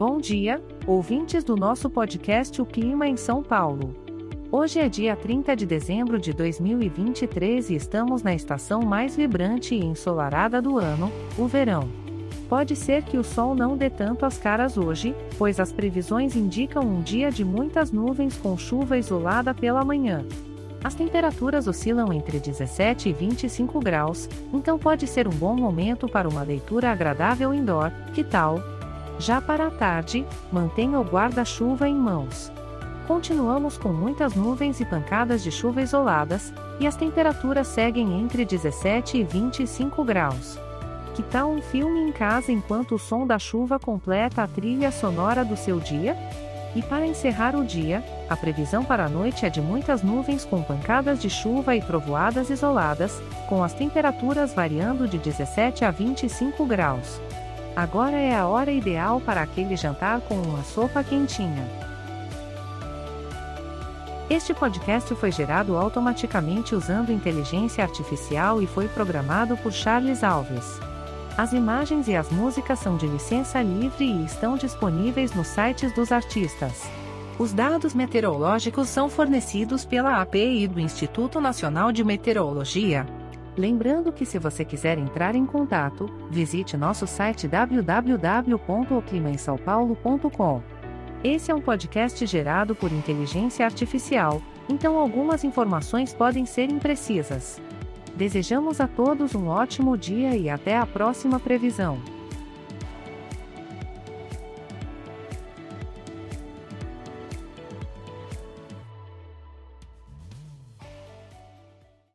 Bom dia, ouvintes do nosso podcast O Clima em São Paulo. Hoje é dia 30 de dezembro de 2023 e estamos na estação mais vibrante e ensolarada do ano, o verão. Pode ser que o sol não dê tanto as caras hoje, pois as previsões indicam um dia de muitas nuvens com chuva isolada pela manhã. As temperaturas oscilam entre 17 e 25 graus, então pode ser um bom momento para uma leitura agradável indoor, que tal? Já para a tarde, mantenha o guarda-chuva em mãos. Continuamos com muitas nuvens e pancadas de chuva isoladas, e as temperaturas seguem entre 17 e 25 graus. Que tal um filme em casa enquanto o som da chuva completa a trilha sonora do seu dia? E para encerrar o dia, a previsão para a noite é de muitas nuvens com pancadas de chuva e trovoadas isoladas, com as temperaturas variando de 17 a 25 graus. Agora é a hora ideal para aquele jantar com uma sopa quentinha. Este podcast foi gerado automaticamente usando inteligência artificial e foi programado por Charles Alves. As imagens e as músicas são de licença livre e estão disponíveis nos sites dos artistas. Os dados meteorológicos são fornecidos pela API do Instituto Nacional de Meteorologia. Lembrando que se você quiser entrar em contato, visite nosso site www.oclimaemsaopaulo.com. Esse é um podcast gerado por inteligência artificial, então algumas informações podem ser imprecisas. Desejamos a todos um ótimo dia e até a próxima previsão.